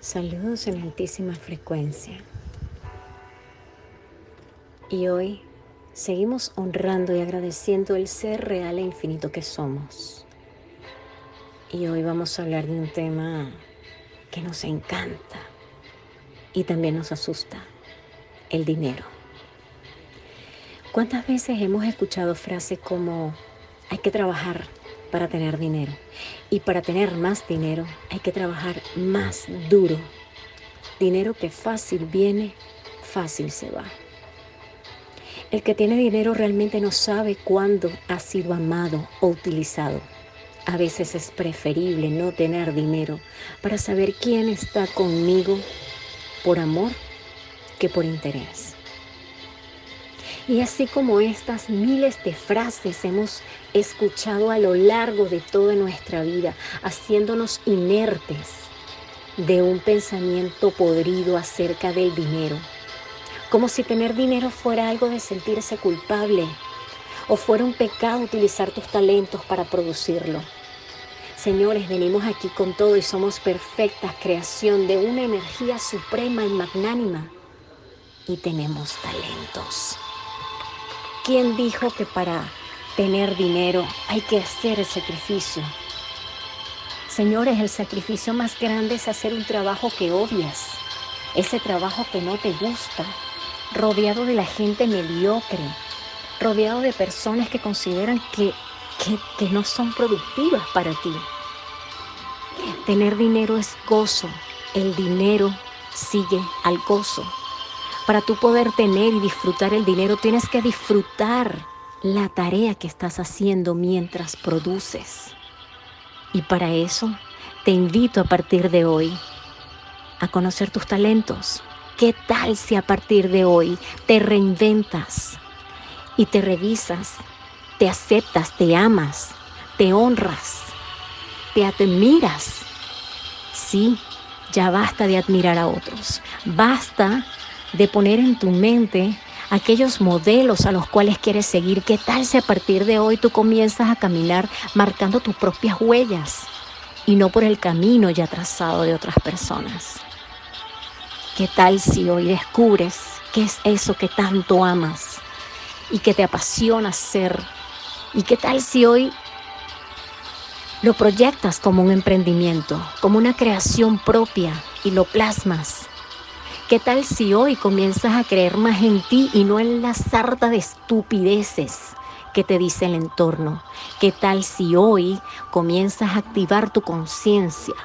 Saludos en altísima frecuencia. Y hoy seguimos honrando y agradeciendo el ser real e infinito que somos. Y hoy vamos a hablar de un tema que nos encanta y también nos asusta, el dinero. ¿Cuántas veces hemos escuchado frases como hay que trabajar para tener dinero. Y para tener más dinero hay que trabajar más duro. Dinero que fácil viene, fácil se va. El que tiene dinero realmente no sabe cuándo ha sido amado o utilizado. A veces es preferible no tener dinero para saber quién está conmigo por amor que por interés. Y así como estas miles de frases hemos escuchado a lo largo de toda nuestra vida, haciéndonos inertes de un pensamiento podrido acerca del dinero, como si tener dinero fuera algo de sentirse culpable o fuera un pecado utilizar tus talentos para producirlo. Señores, venimos aquí con todo y somos perfectas creación de una energía suprema y magnánima y tenemos talentos. ¿Quién dijo que para tener dinero hay que hacer el sacrificio? Señores, el sacrificio más grande es hacer un trabajo que odias, ese trabajo que no te gusta, rodeado de la gente mediocre, rodeado de personas que consideran que, que, que no son productivas para ti. Tener dinero es gozo, el dinero sigue al gozo. Para tú poder tener y disfrutar el dinero, tienes que disfrutar la tarea que estás haciendo mientras produces. Y para eso te invito a partir de hoy a conocer tus talentos. ¿Qué tal si a partir de hoy te reinventas y te revisas, te aceptas, te amas, te honras, te admiras? Sí, ya basta de admirar a otros. Basta de poner en tu mente aquellos modelos a los cuales quieres seguir. ¿Qué tal si a partir de hoy tú comienzas a caminar marcando tus propias huellas y no por el camino ya trazado de otras personas? ¿Qué tal si hoy descubres qué es eso que tanto amas y que te apasiona hacer? ¿Y qué tal si hoy lo proyectas como un emprendimiento, como una creación propia y lo plasmas ¿Qué tal si hoy comienzas a creer más en ti y no en la sarta de estupideces que te dice el entorno? ¿Qué tal si hoy comienzas a activar tu conciencia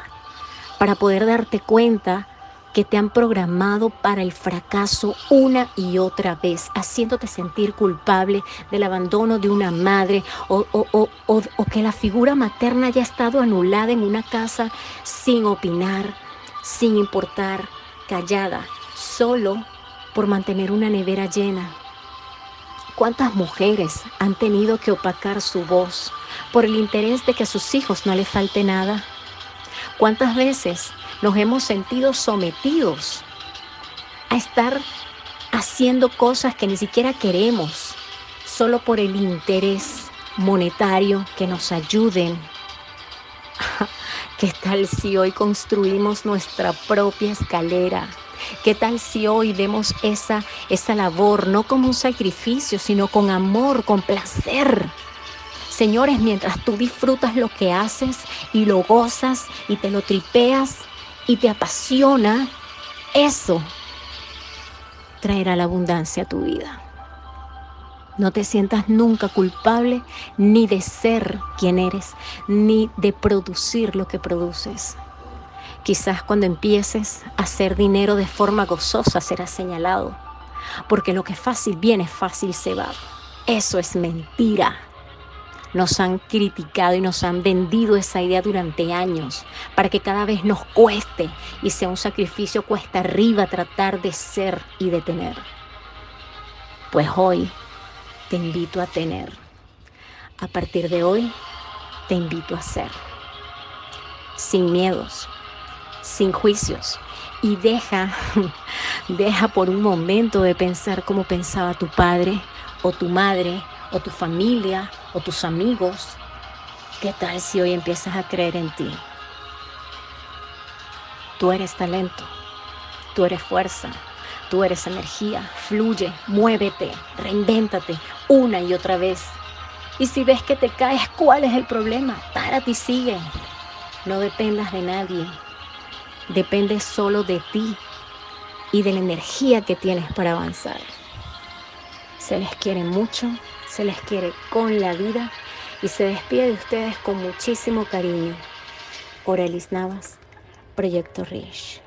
para poder darte cuenta que te han programado para el fracaso una y otra vez, haciéndote sentir culpable del abandono de una madre o, o, o, que la figura materna haya estado anulada en una casa sin opinar, sin importar callada solo por mantener una nevera llena. ¿Cuántas mujeres han tenido que opacar su voz por el interés de que a sus hijos no les falte nada? ¿Cuántas veces nos hemos sentido sometidos a estar haciendo cosas que ni siquiera queremos solo por el interés monetario que nos ayuden ¿Qué tal si hoy construimos nuestra propia escalera? ¿Qué tal si hoy vemos esa, esa labor no como un sacrificio, sino con amor, con placer? Señores, mientras tú disfrutas lo que haces y lo gozas y te lo tripeas y te apasiona, eso traerá la abundancia a tu vida. No te sientas nunca culpable ni de ser quien eres, ni de producir lo que produces. Quizás cuando empieces a hacer dinero de forma gozosa serás señalado, porque lo que fácil viene, fácil se va. Eso es mentira. Nos han criticado y nos han vendido esa idea durante años para que cada vez nos cueste y sea un sacrificio cuesta arriba tratar de ser y de tener. Pues hoy te invito a tener. A partir de hoy, te invito a ser. Sin miedos, sin juicios. Y deja, deja por un momento de pensar como pensaba tu padre o tu madre o tu familia o tus amigos. ¿Qué tal si hoy empiezas a creer en ti? Tú eres talento, tú eres fuerza, tú eres energía. Fluye, muévete, reinvéntate una y otra vez. Y si ves que te caes, ¿cuál es el problema? Párate y sigue. No dependas de nadie. Depende solo de ti y de la energía que tienes para avanzar. Se les quiere mucho, se les quiere con la vida y se despide de ustedes con muchísimo cariño. Orelis Navas, Proyecto Rich.